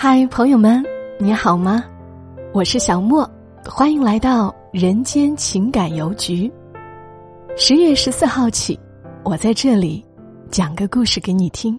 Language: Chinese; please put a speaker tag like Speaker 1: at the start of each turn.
Speaker 1: 嗨朋友们你好吗？我是小莫欢迎来到人间情感邮局。十月十四号起我在这里讲个故事给你听。